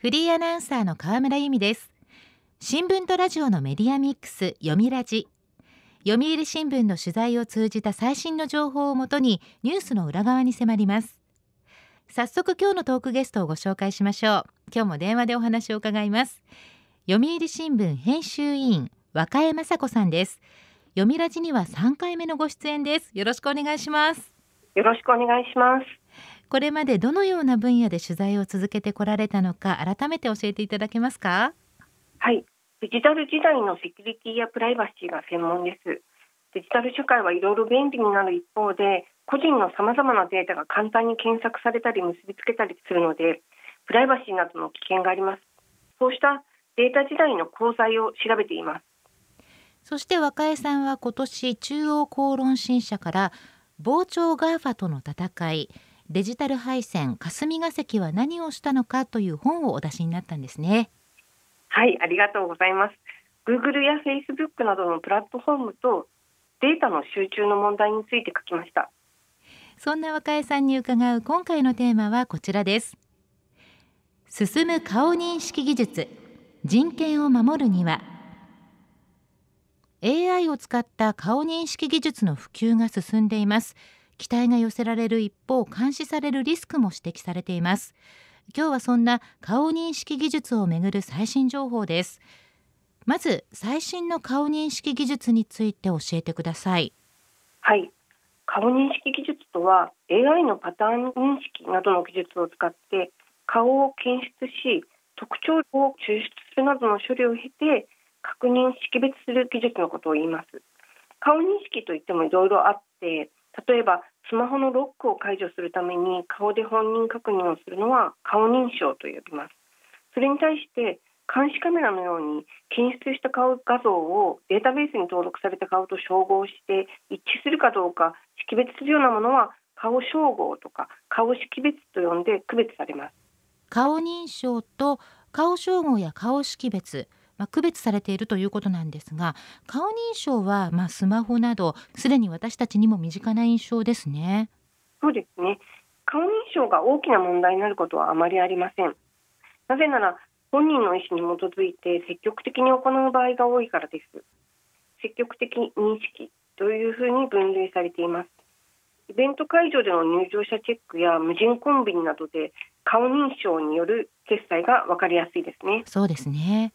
フリーアナウンサーの河村由美です。新聞とラジオのメディアミックス読みラジ。読売新聞の取材を通じた最新の情報をもとにニュースの裏側に迫ります。早速今日のトークゲストをご紹介しましょう。今日も電話でお話を伺います。読売新聞編集委員若江雅子さんです。読みラジには3回目のご出演です。よろしくお願いします。よろしくお願いします。これまでどのような分野で取材を続けてこられたのか改めて教えていただけますか？はい。デジタル時代のセキュリティやプライバシーが専門です。デジタル社会はいろいろ便利になる一方で個人のさまざまなデータが簡単に検索されたり結びつけたりするのでプライバシーなどの危険があります。そうしたデータ時代の功罪を調べています。そして若江さんは今年中央公論新社から膨張 GAFA との闘いデジタル配線霞が関は何をしたのかという本をお出しになったんですね。はいありがとうございます。Google や Facebook などのプラットフォームとデータの集中の問題について書きました。そんな若江さんに伺う今回のテーマはこちらです。進む顔認識技術人権を守るには。AI を使った顔認識技術の普及が進んでいます期待が寄せられる一方監視されるリスクも指摘されています。今日はそんな顔認識技術をめぐる最新情報です。まず最新の顔認識技術について教えてください。はい。顔認識技術とは AI のパターン認識などの技術を使って顔を検出し特徴を抽出するなどの処理を経て確認識別する技術のことを言います。顔認識といってもいろいろあって例えばスマホのロックを解除するために顔で本人確認をするのは顔認証と呼びます。それに対して監視カメラのように検出した顔画像をデータベースに登録された顔と照合して一致するかどうか識別するようなものは顔照合とか顔識別と呼んで区別されます。顔認証と顔照合や顔識別。まあ、区別されているということなんですが顔認証はまあスマホなどすでに私たちにも身近な印象ですね。そうですね顔認証が大きな問題になることはあまりありません。なぜなら本人の意思に基づいて積極的に行う場合が多いからです。積極的認識というふうに分類されています。イベント会場での入場者チェックや無人コンビニなどで顔認証による決済が分かりやすいですね。そうですね。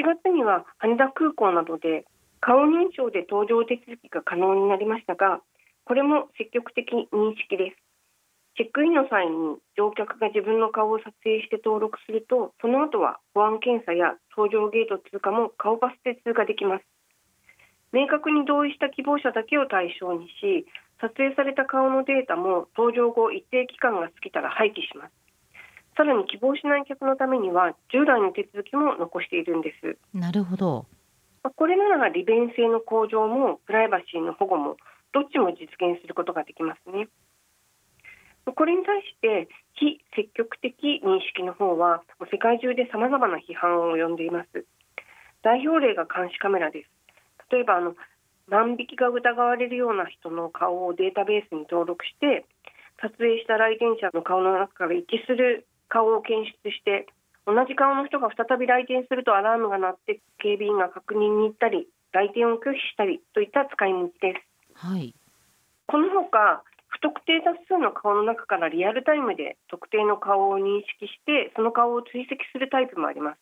7月には羽田空港などで顔認証で搭乗手続きが可能になりましたがこれも積極的認識です。チェックインの際に乗客が自分の顔を撮影して登録するとその後は保安検査や搭乗ゲート通過も顔パスで通過できます。明確に同意した希望者だけを対象にし撮影された顔のデータも搭乗後一定期間が過ぎたら廃棄します。さらに希望しない客のためには従来の手続きも残しているんです。なるほど。これなら利便性の向上もプライバシーの保護もどっちも実現することができますね。これに対して非積極的認識の方は世界中で様々な批判を呼んでいます。代表例が監視カメラです。例えばあの万引きが疑われるような人の顔をデータベースに登録して撮影した来店者の顔の中から一致する顔を検出して同じ顔の人が再び来店するとアラームが鳴って警備員が確認に行ったり来店を拒否したりといった使い道です。はい、このほか不特定多数の顔の中からリアルタイムで特定の顔を認識してその顔を追跡するタイプもあります。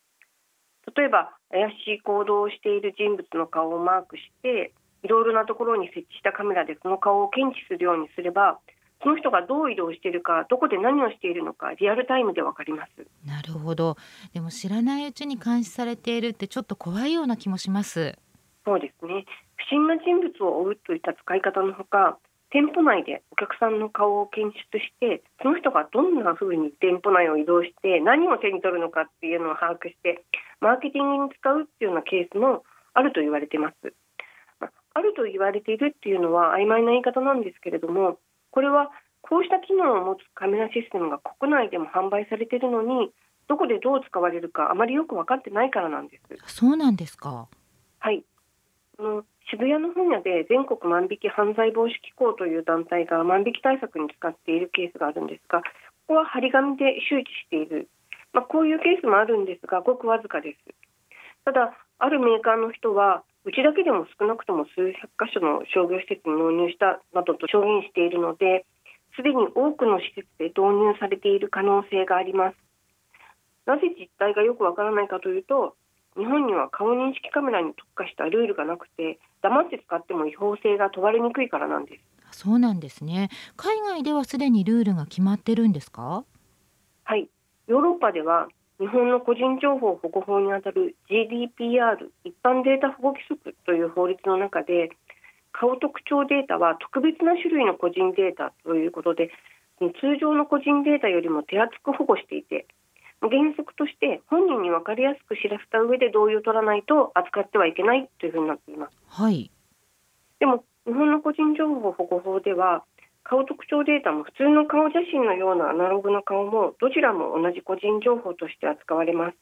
例えば怪しい行動をしている人物の顔をマークしていろいろなところに設置したカメラでその顔を検知するようにすればその人がどう移動しているかどこで何をしているのかリアルタイムでわかります。なるほど。でも知らないうちに監視されているってちょっと怖いような気もします。そうですね。不審な人物を追うといった使い方のほか店舗内でお客さんの顔を検出してその人がどんなふうに店舗内を移動して何を手に取るのかっていうのを把握してマーケティングに使うっていうようなケースもあると言われていますあると言われているっていうのは曖昧な言い方なんですけれどもこれはこうした機能を持つカメラシステムが国内でも販売されているのにどこでどう使われるかあまりよく分かってないからなんです。そうなんですか？はい。あの渋谷の本屋で全国万引き犯罪防止機構という団体が万引き対策に使っているケースがあるんですが、ここは張り紙で周知しているまあ、こういうケースもあるんですがごくわずかですただあるメーカーの人はうちだけでも少なくとも数百箇所の商業施設に納入したなどと証言しているのですでに多くの施設で導入されている可能性があります。なぜ実態がよくわからないかというと日本には顔認識カメラに特化したルールがなくて黙って使っても違法性が問われにくいからなんです。そうなんですね。海外ではすでにルールが決まってるんですか？はい。ヨーロッパでは日本の個人情報保護法にあたる GDPR 一般データ保護規則という法律の中で顔特徴データは特別な種類の個人データということで通常の個人データよりも手厚く保護していて原則として本人に分かりやすく知らせた上で同意を取らないと扱ってはいけないというふうになっています。はい。でも日本の個人情報保護法では顔特徴データも普通の顔写真のようなアナログな顔もどちらも同じ個人情報として扱われます。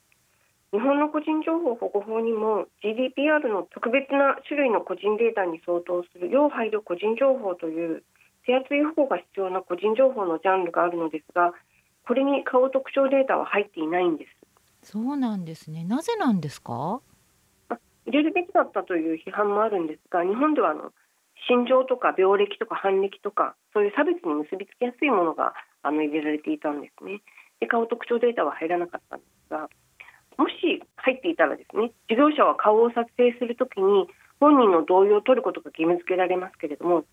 日本の個人情報保護法にも GDPR の特別な種類の個人データに相当する要配慮個人情報という手厚い保護が必要な個人情報のジャンルがあるのですがこれに顔特徴データは入っていないんです。そうなんですね。なぜなんですか？入れるべきだったという批判もあるんですが、日本ではあの心情とか病歴とか犯歴とかそういう差別に結びつきやすいものがあの入れられていたんですね。で顔特徴データは入らなかったんですが、もし入っていたらですね、事業者は顔を撮影するときに本人の同意を取ることが義務付けられますけれども、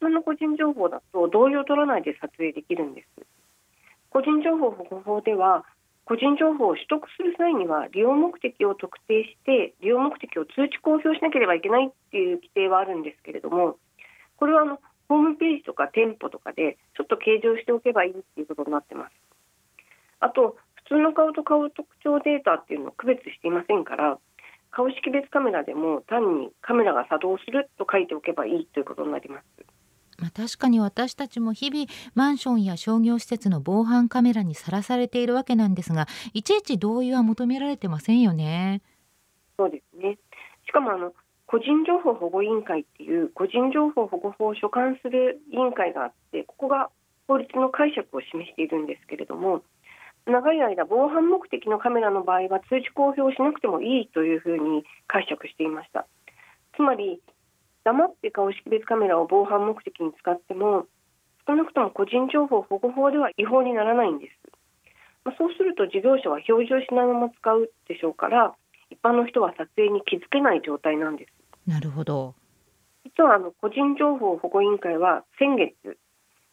普通の個人情報だと同意を取らないで撮影できるんです。個人情報保護法では個人情報を取得する際には利用目的を特定して利用目的を通知公表しなければいけないっていう規定はあるんですけれどもこれはあのホームページとか店舗とかでちょっと計上しておけばいいっていうことになってます。あと普通の顔と顔特徴データっていうのを区別していませんから顔識別カメラでも単にカメラが作動すると書いておけばいいということになります。まあ、確かに私たちも日々マンションや商業施設の防犯カメラにさらされているわけなんですがいちいち同意は求められてませんよね。そうですねしかもあの個人情報保護委員会っていう個人情報保護法を所管する委員会があってここが法律の解釈を示しているんですけれども長い間防犯目的のカメラの場合は通知公表しなくてもいいというふうに解釈していましたつまり黙って顔識別カメラを防犯目的に使っても少なくとも個人情報保護法では違法にならないんです、まあ、そうすると事業者は表示をしないまま使うでしょうから一般の人は撮影に気づけない状態なんです。なるほど。実はあの個人情報保護委員会は先月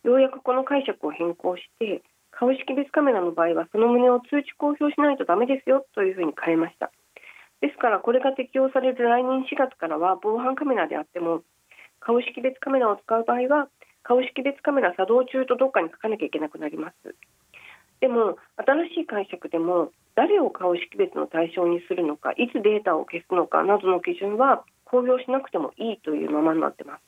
ようやくこの解釈を変更して顔識別カメラの場合はその旨を通知公表しないとダメですよというふうに変えましたですからこれが適用される来年4月からは防犯カメラであっても顔識別カメラを使う場合は顔識別カメラ作動中とどっかに書かなきゃいけなくなります。でも新しい解釈でも誰を顔識別の対象にするのかいつデータを消すのかなどの基準は公表しなくてもいいというままになってます。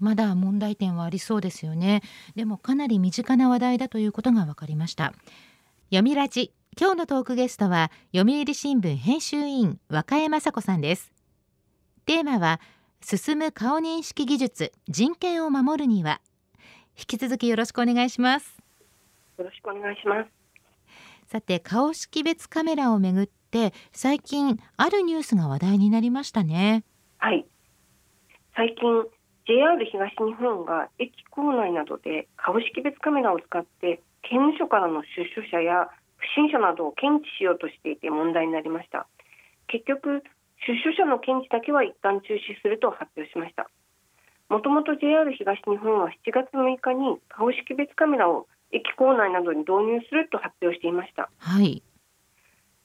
まだ問題点はありそうですよね。でもかなり身近な話題だということが分かりました。読みラジ。今日のトークゲストは読売新聞編集委員和歌山雅子さんです。テーマは進む顔認識技術人権を守るには。引き続きよろしくお願いします。よろしくお願いします。さて顔識別カメラをめぐって最近あるニュースが話題になりましたね。はい。最近 JR 東日本が駅構内などで顔識別カメラを使って刑務所からの出所者や不審者などを検知しようとしていて問題になりました。結局出所者の検知だけは一旦中止すると発表しました。もともと JR 東日本は7月6日に顔識別カメラを駅構内などに導入すると発表していました、はい、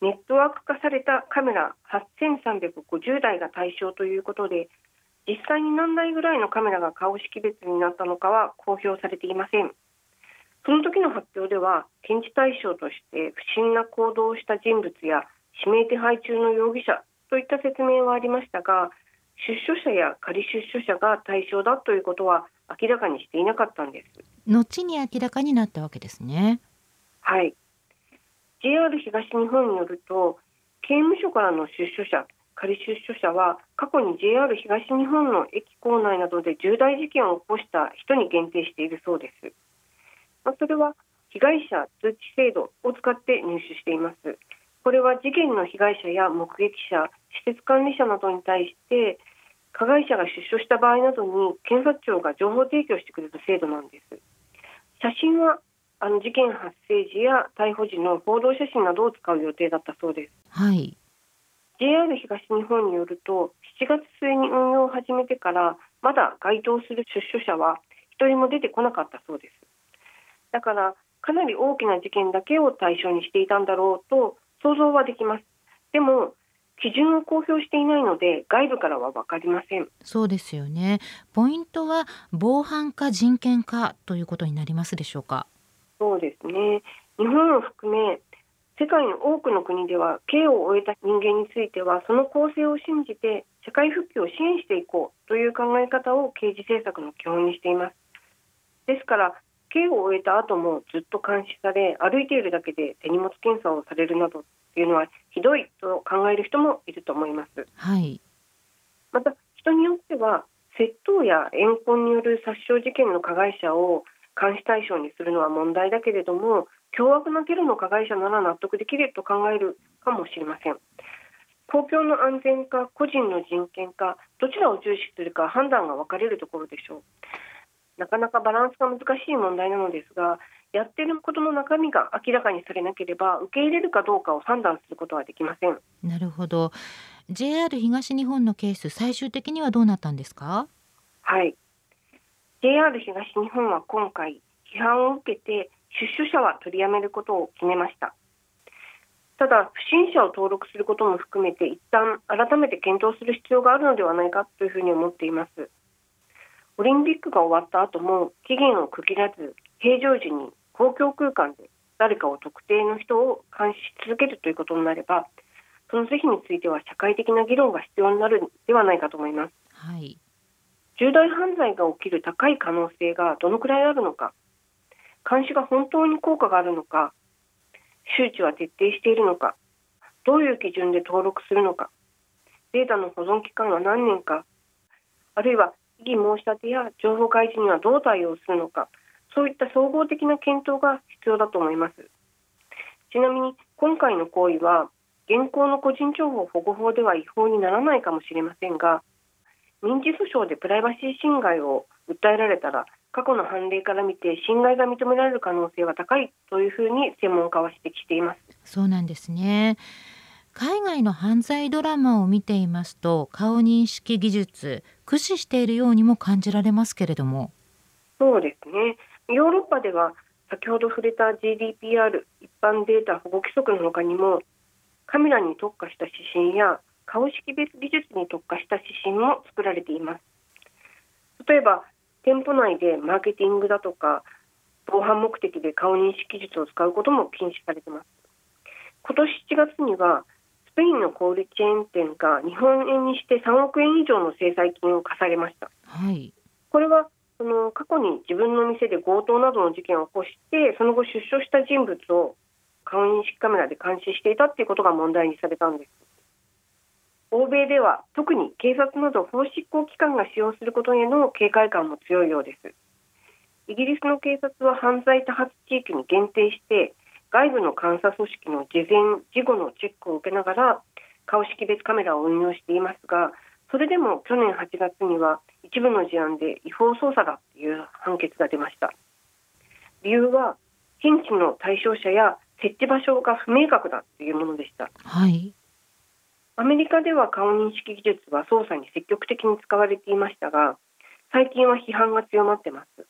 ネットワーク化されたカメラ8350台が対象ということで実際に何台ぐらいのカメラが顔識別になったのかは公表されていませんその時の発表では検知対象として不審な行動をした人物や指名手配中の容疑者といった説明はありましたが出所者や仮出所者が対象だということは明らかにしていなかったんです。後に明らかになったわけですね。はい。JR 東日本によると刑務所からの出所者仮出所者は過去に JR 東日本の駅構内などで重大事件を起こした人に限定しているそうですまあ、それは被害者通知制度を使って入手しています。これは事件の被害者や目撃者施設管理者などに対して加害者が出所した場合などに検察庁が情報提供してくれる制度なんです。写真はあの事件発生時や逮捕時の報道写真などを使う予定だったそうです。はい。JR 東日本によると7月末に運用を始めてからまだ該当する出所者は一人も出てこなかったそうですだからかなり大きな事件だけを対象にしていたんだろうと想像はできます。でも基準を公表していないので外部からは分かりません。そうですよね。ポイントは防犯か人権かということになりますでしょうか？そうですね。日本を含め世界の多くの国では刑を終えた人間についてはその公正を信じて社会復帰を支援していこうという考え方を刑事政策の基本にしています。ですから刑を終えた後もずっと監視され歩いているだけで手荷物検査をされるなどっていうのはひどいと考える人もいると思います。はい。また人によっては窃盗や怨恨による殺傷事件の加害者を監視対象にするのは問題だけれども凶悪なテロの加害者なら納得できると考えるかもしれません。公共の安全か個人の人権かどちらを重視するか判断が分かれるところでしょうなかなかバランスが難しい問題なのですがやっていることの中身が明らかにされなければ受け入れるかどうかを判断することはできません。なるほど。JR 東日本のケース最終的にはどうなったんですか？はい。JR 東日本は今回批判を受けて出所者は取りやめることを決めました。ただ不審者を登録することも含めて一旦改めて検討する必要があるのではないかというふうに思っていますオリンピックが終わった後も期限を区切らず平常時に公共空間で誰かを特定の人を監視し続けるということになればその是非については社会的な議論が必要になるではないかと思います。はい。重大犯罪が起きる高い可能性がどのくらいあるのか監視が本当に効果があるのか周知は徹底しているのかどういう基準で登録するのかデータの保存期間は何年かあるいは異議申し立てや情報開示にはどう対応するのかそういった総合的な検討が必要だと思います。ちなみに今回の行為は現行の個人情報保護法では違法にならないかもしれませんが民事訴訟でプライバシー侵害を訴えられたら過去の判例から見て侵害が認められる可能性は高いというふうに専門家は指摘しています。そうなんですね。海外の犯罪ドラマを見ていますと顔認識技術駆使しているようにも感じられますけれども。そうですね。ヨーロッパでは先ほど触れた GDPR 一般データ保護規則の他にもカメラに特化した指針や顔識別技術に特化した指針も作られています。例えば店舗内でマーケティングだとか防犯目的で顔認識技術を使うことも禁止されています。今年7月にはスペインの小売チェーン店が日本円にして3億円以上の制裁金を課されました。はい。これはその過去に自分の店で強盗などの事件を起こしてその後出所した人物を顔認識カメラで監視していたということが問題にされたんです。欧米では特に警察など法執行機関が使用することへの警戒感も強いようです。イギリスの警察は犯罪多発地域に限定して外部の監査組織の事前事後のチェックを受けながら顔識別カメラを運用していますがそれでも去年8月には一部の事案で違法捜査だという判決が出ました。理由は検知の対象者や設置場所が不明確だというものでした。はい。アメリカでは顔認識技術は捜査に積極的に使われていましたが最近は批判が強まっています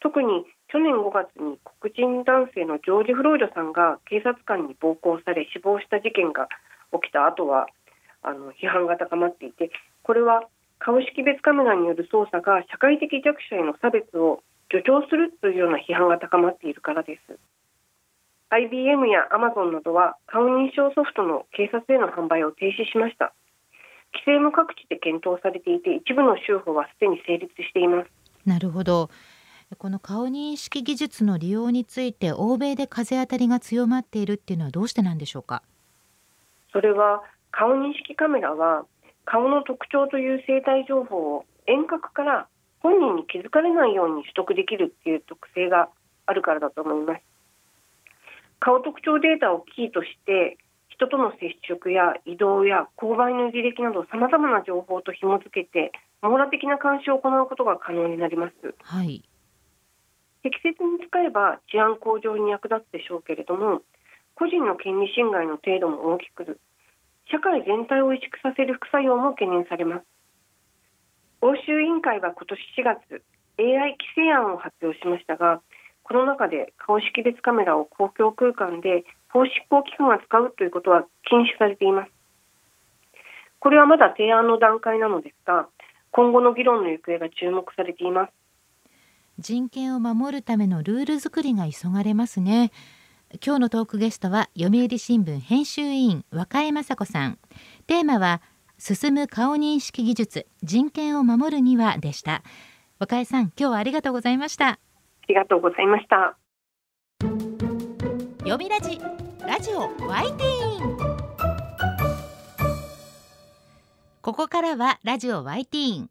特に去年5月に黒人男性のジョージ・フロイドさんが警察官に暴行され死亡した事件が起きた後はあの批判が高まっていてこれは顔識別カメラによる捜査が社会的弱者への差別を助長するというような批判が高まっているからです。IBM や Amazon などは顔認証ソフトの警察への販売を停止しました。規制も各地で検討されていて一部の州法はすでに成立しています。なるほど。この顔認識技術の利用について欧米で風当たりが強まっているっていうのはどうしてなんでしょうか？それは顔認識カメラは顔の特徴という生体情報を遠隔から本人に気づかれないように取得できるっていう特性があるからだと思います。顔特徴データをキーとして人との接触や移動や購買の履歴などさまざまな情報と紐付けて網羅的な監視を行うことが可能になります、はい、適切に使えば治安向上に役立つでしょうけれども個人の権利侵害の程度も大きく社会全体を萎縮させる副作用も懸念されます。欧州委員会は今年4月 AI 規制案を発表しましたがこの中で顔識別カメラを公共空間で法執行機関が使うということは禁止されています。これはまだ提案の段階なのですが今後の議論の行方が注目されています。人権を守るためのルール作りが急がれますね。今日のトークゲストは読売新聞編集委員若江雅子さん。テーマは進む顔認識技術人権を守るにはでした。若江さん今日はありがとうございました。ありがとうございました。読みラジラジオワイティーン。ここからはラジオワイティーン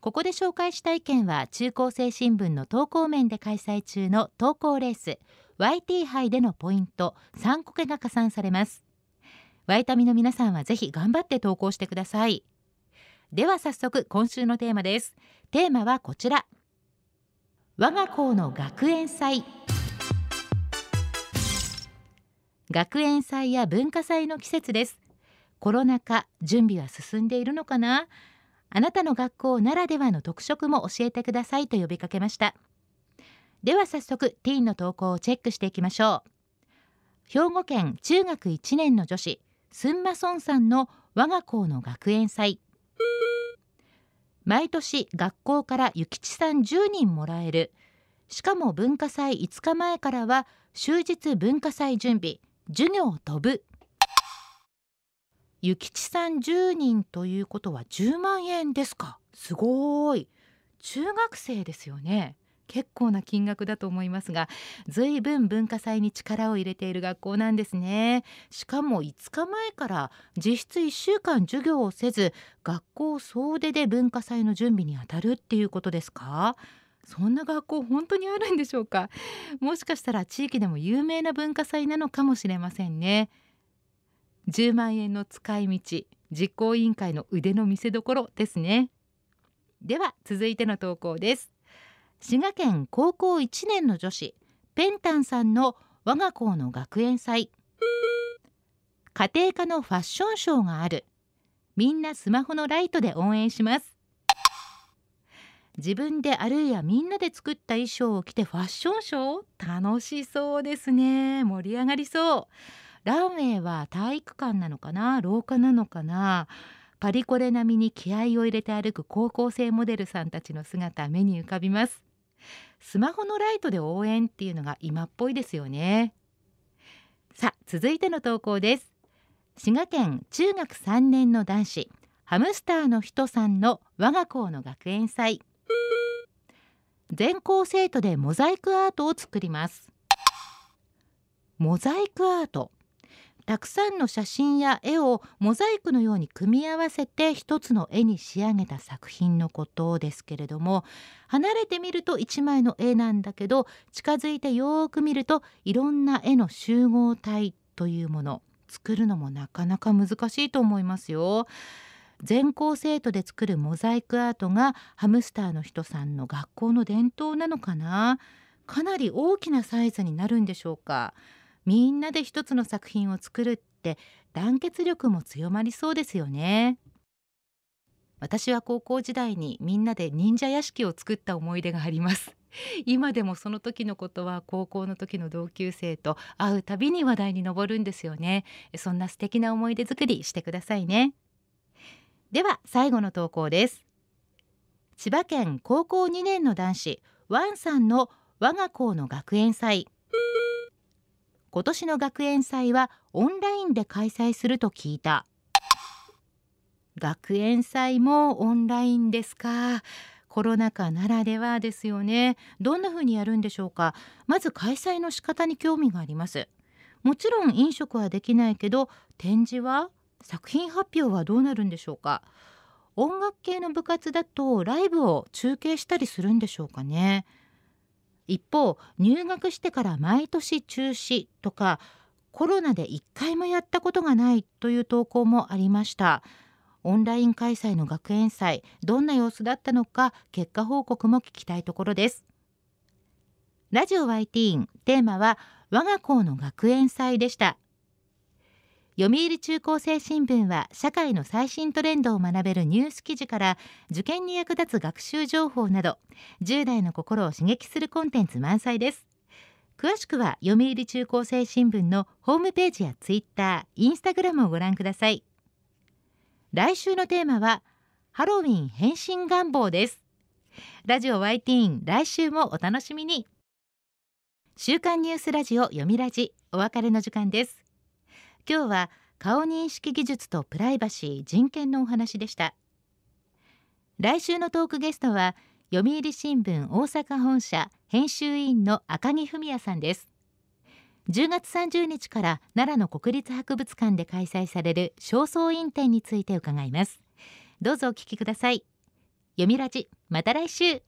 ここで紹介した意見は中高生新聞の投稿面で開催中の投稿レース YT 杯でのポイント3個けが加算されます。ワイタミの皆さんはぜひ頑張って投稿してください。では早速今週のテーマです。テーマはこちら。我が校の学園祭。学園祭や文化祭の季節です。コロナ禍準備は進んでいるのかな？あなたの学校ならではの特色も教えてくださいと呼びかけました。では早速ティーンの投稿をチェックしていきましょう。兵庫県中学1年の女子スンマソンさんの我が校の学園祭。毎年学校から諭吉さん10人もらえる。しかも文化祭5日前からは終日文化祭準備授業飛ぶ。諭吉さん10人ということは10万円ですか？すごい。中学生ですよね。結構な金額だと思いますが随分文化祭に力を入れている学校なんですね。しかも5日前から実質1週間授業をせず学校総出で文化祭の準備にあたるっていうことですか？そんな学校本当にあるんでしょうか？もしかしたら地域でも有名な文化祭なのかもしれませんね。10万円の使い道実行委員会の腕の見せ所ですね。では続いての投稿です。滋賀県高校1年の女子ペンタンさんの我が校の学園祭。家庭科のファッションショーがある。みんなスマホのライトで応援します。自分であるいはみんなで作った衣装を着てファッションショー？楽しそうですね。盛り上がりそう。ランウェイは体育館なのかな？廊下なのかな？パリコレ並みに気合を入れて歩く高校生モデルさんたちの姿目に浮かびます。スマホのライトで応援っていうのが今っぽいですよね。さあ続いての投稿です。滋賀県中学3年の男子ハムスターの人さんの我が校の学園祭。全校生徒でモザイクアートを作ります。モザイクアート。たくさんの写真や絵をモザイクのように組み合わせて一つの絵に仕上げた作品のことですけれども離れてみると1枚の絵なんだけど近づいてよく見るといろんな絵の集合体というもの作るのもなかなか難しいと思いますよ。全校生徒で作るモザイクアートがハムスターの人さんの学校の伝統なのかな？かなり大きなサイズになるんでしょうか？みんなで一つの作品を作るって団結力も強まりそうですよね。私は高校時代にみんなで忍者屋敷を作った思い出があります。今でもその時のことは高校の時の同級生と会うたびに話題に上るんですよね。そんな素敵な思い出作りしてくださいね。では最後の投稿です。千葉県高校2年の男子ワンさんの我が校の学園祭。今年の学園祭はオンラインで開催すると聞いた。学園祭もオンラインですか？コロナ禍ならではですよね。どんな風にやるんでしょうか？まず開催の仕方に興味があります。もちろん飲食はできないけど展示は？作品発表はどうなるんでしょうか？音楽系の部活だとライブを中継したりするんでしょうかね？一方入学してから毎年中止とかコロナで1回もやったことがないという投稿もありました。オンライン開催の学園祭どんな様子だったのか結果報告も聞きたいところです。ラジオ YT テーマは我が校の学園祭でした。読売中高生新聞は社会の最新トレンドを学べるニュース記事から受験に役立つ学習情報など10代の心を刺激するコンテンツ満載です。詳しくは読売中高生新聞のホームページやツイッター、インスタグラムをご覧ください。来週のテーマはハロウィン変身願望です。ラジオ YT 来週もお楽しみに。週刊ニュースラジオ読みラジお別れの時間です。今日は顔認識技術とプライバシー人権のお話でした。来週のトークゲストは読売新聞大阪本社編集委員の赤木文也さんです。10月30日から奈良の国立博物館で開催される正倉院展について伺います。どうぞお聞きください。読みラジまた来週。